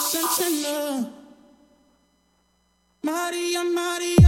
sentinel. Maria, Maria.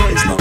noise. No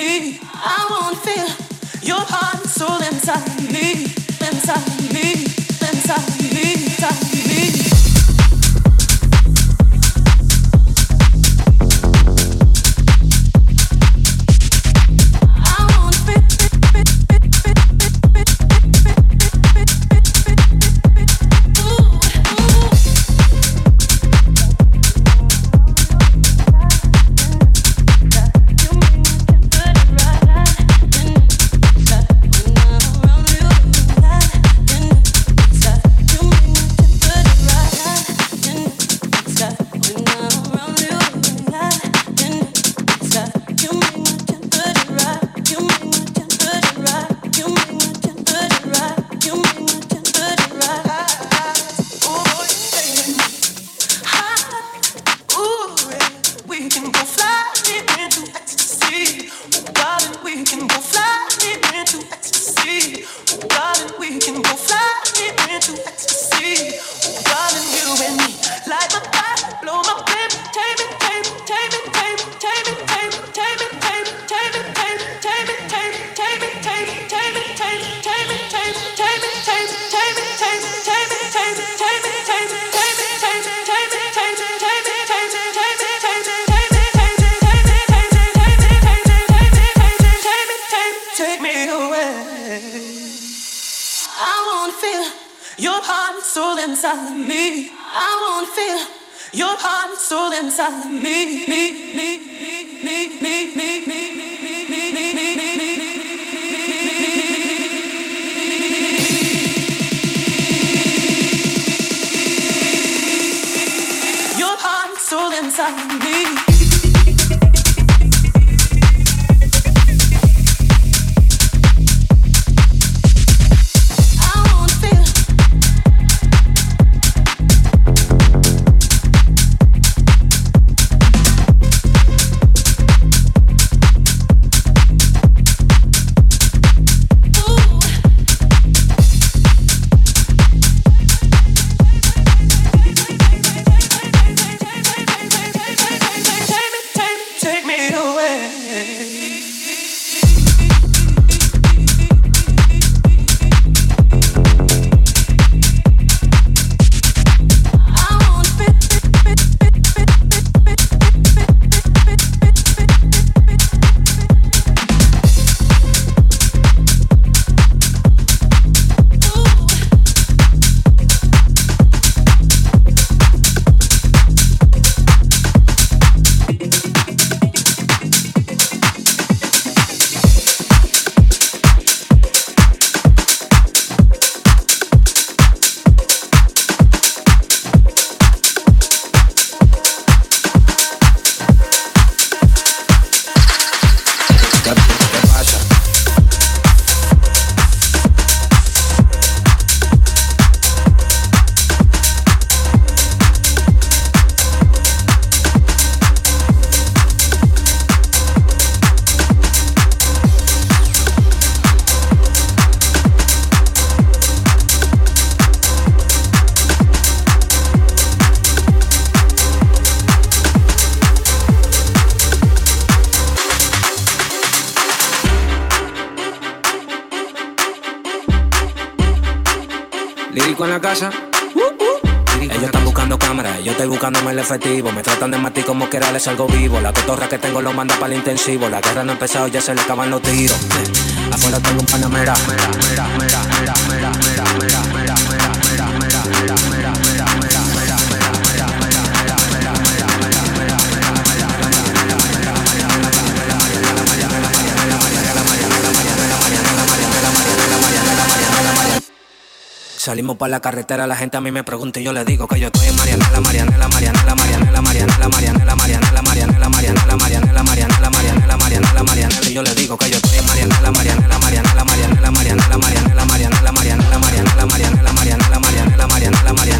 me. I wanna feel your heart and soul inside me, inside me, inside me, I need. Tratan de matar como que les algo vivo. La cotorra que tengo lo manda para el intensivo. La guerra no ha empezado, ya se le acaban los tiros. Afuera tengo un panamera. Salimos para la carretera, la gente a mí me pregunta y yo le digo que yo estoy en Marianela, Marianela, Marianela, Marianela, Marianela, Marianela, Marianela, Marianela, Marianela, Marianela, Marianela, Marianela, Marianela, Marianela, y yo le digo que yo estoy en Marianela, Marianela, Marianela, Marianela, Marianela, Marianela, Marianela, Marianela, Marianela, Marianela, Marianela, Marianela, Marianela,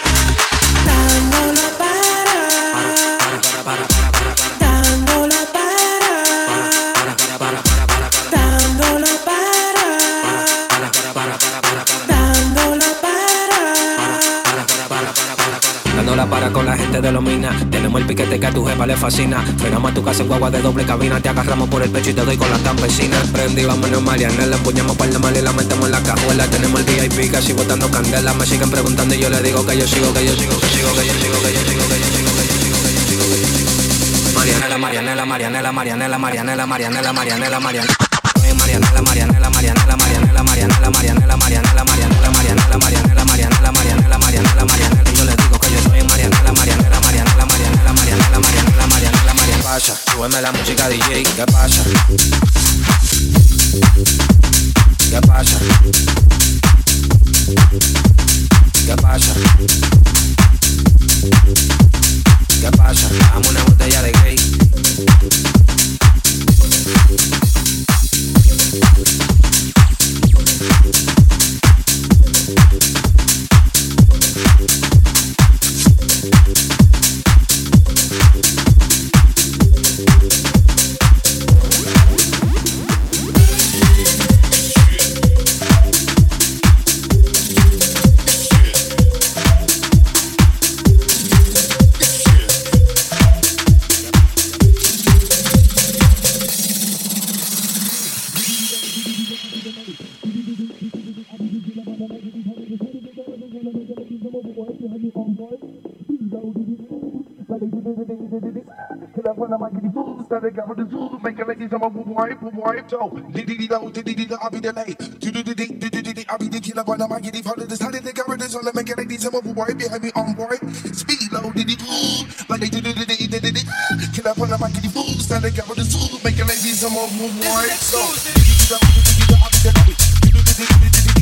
Tenemos el piquete que a tu jefa le fascina. Frenamos a tu casa en guagua de doble cabina. Te agarramos por el pecho y te doy con las campesinas. Prendí, vámonos Mariana. Le empuñamos par de mal y la metemos en la cajuela. Tenemos el VIP casi botando candela. Me siguen preguntando y yo le digo que yo sigo, que yo sigo, que sigo, que yo sigo, que yo sigo, que yo sigo, que yo sigo, que yo sigo, que yo sigo. Marianela, Marianela, Marianela, Marianela, Marianela, Marianela, Marianela, Marianela. ¿Qué pasa? Dame una botella de gay. Thank you. Cause I wanna make it food, stand and cover the zoo, make a lady some of wipe, wipe, so. Diddy da, diddy da, I'll be the late. Diddy diddy diddy diddy, I'll be the killer, wanna make it follow the side of the cover the zoo, make a lady some of wipe, behind me on wipe. Speed low, diddy doo, like they diddy diddy diddy. Cause I wanna make it food, stand and cover the zoo, make a lady some of wipe, so. Diddy da, diddy da, I'll be the late. Diddy diddy diddy.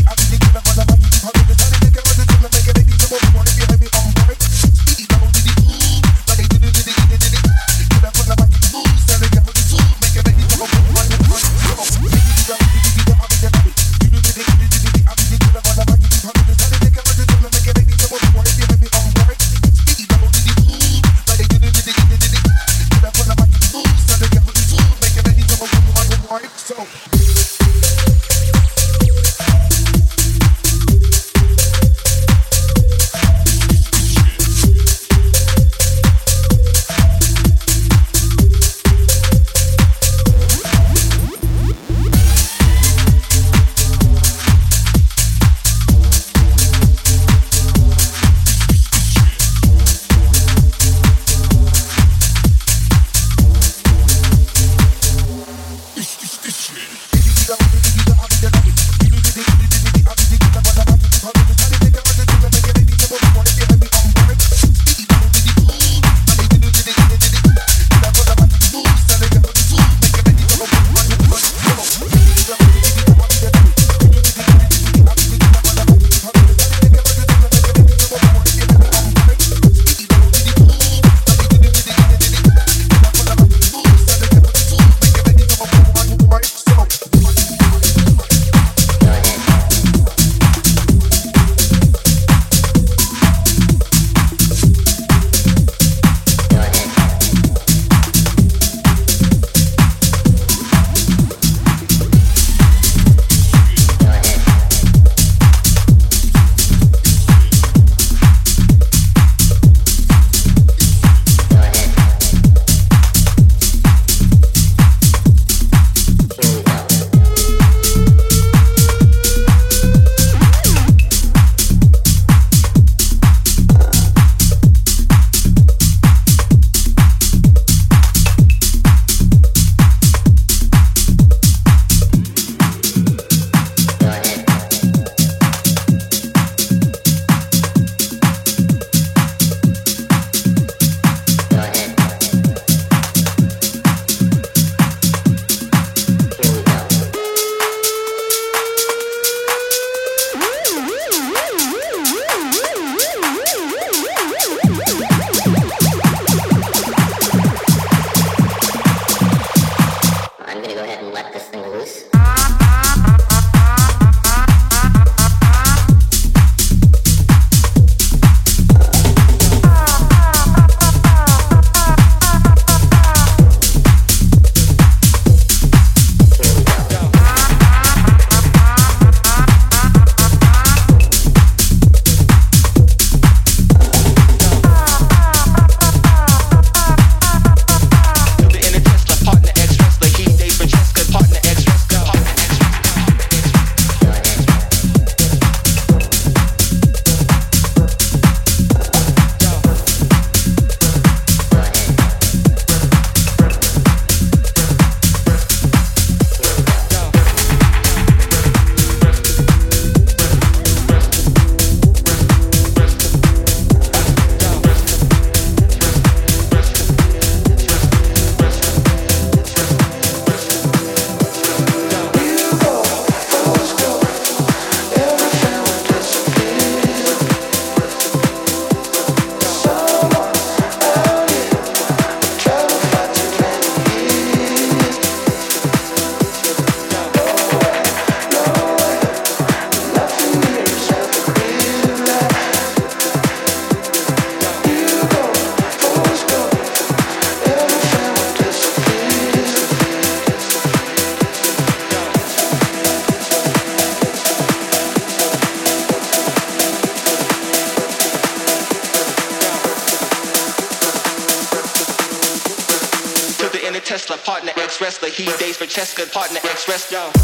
chest, good partner, express down.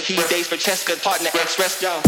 He dates for Cheska, partner, Express. y'all.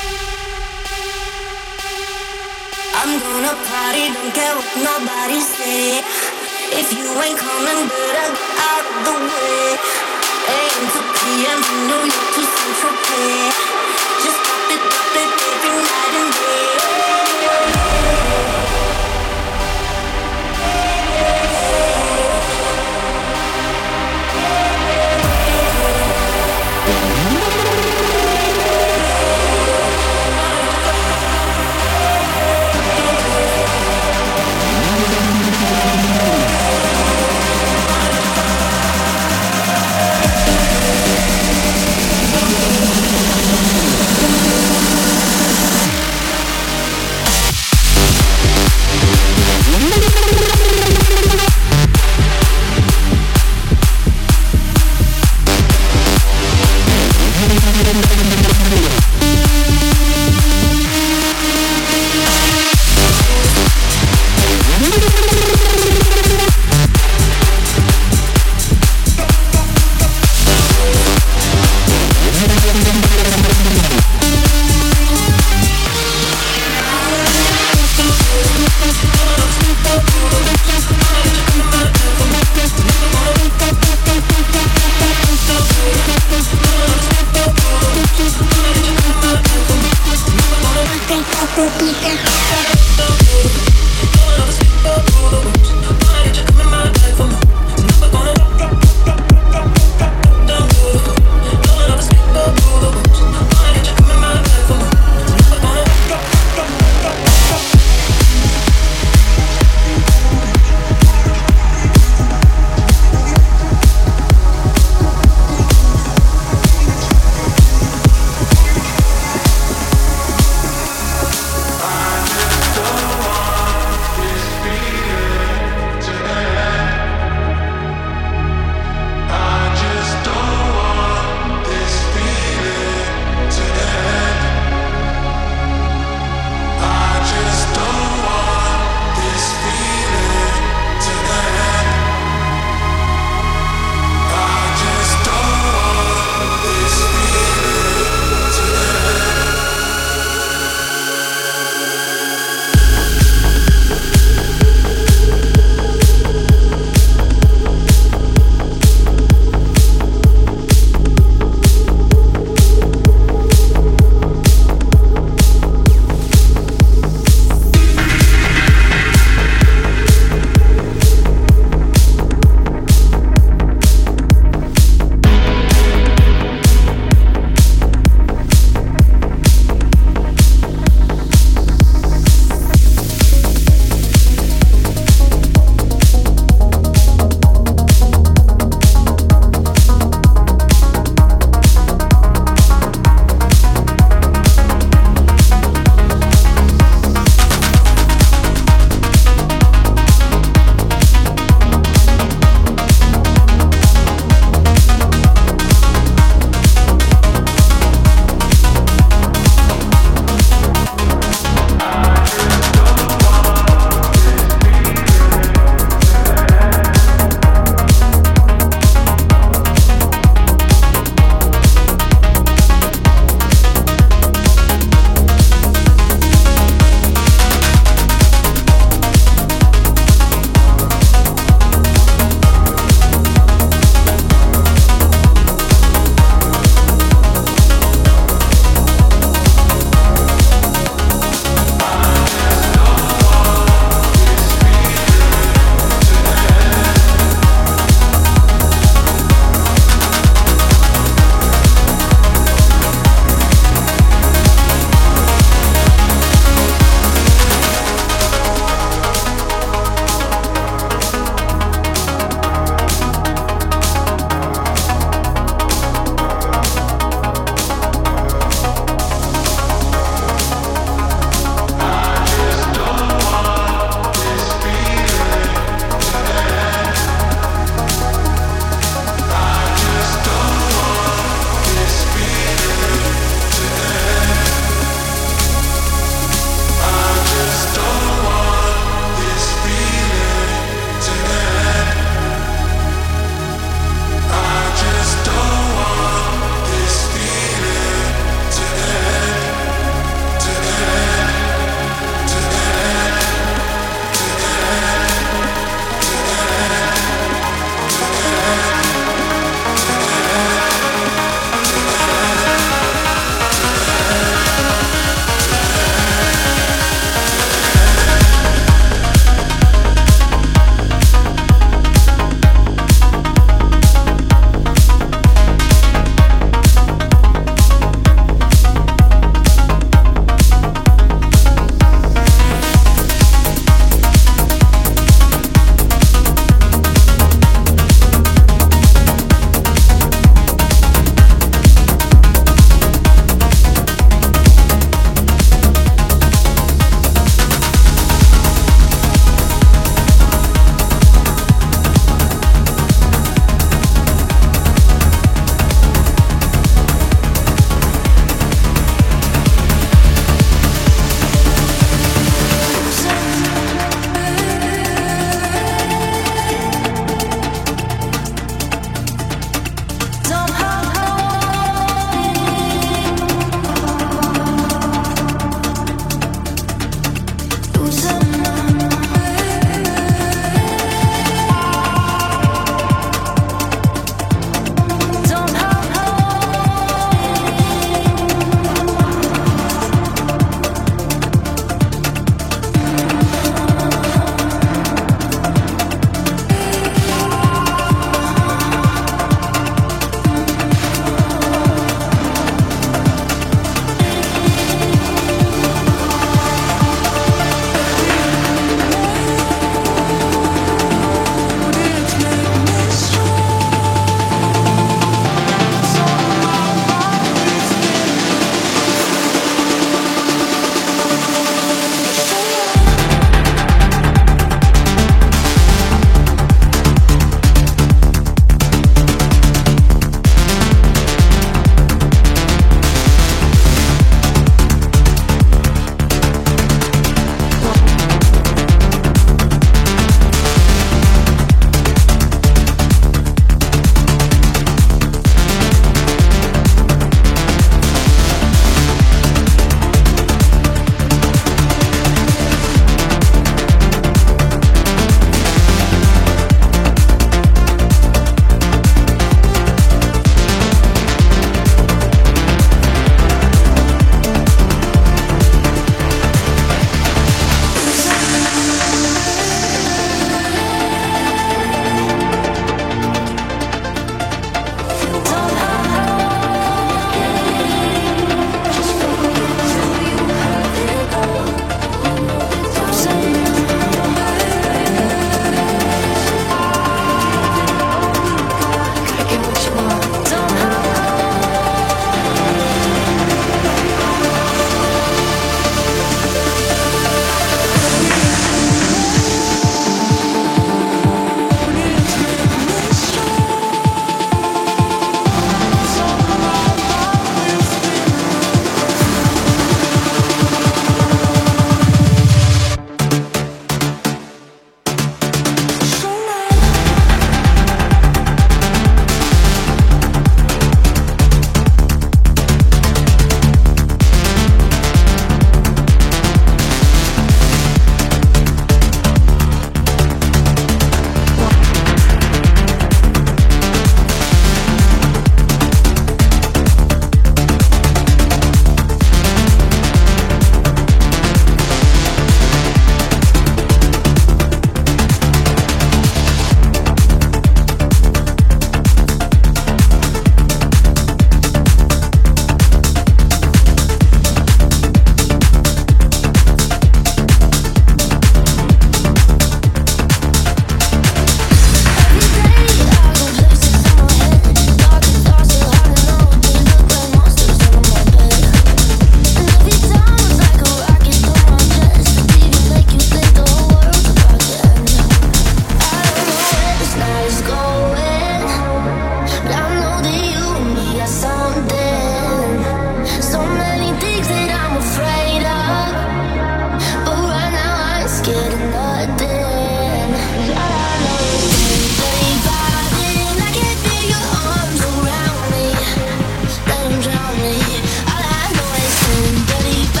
All I know is dirty.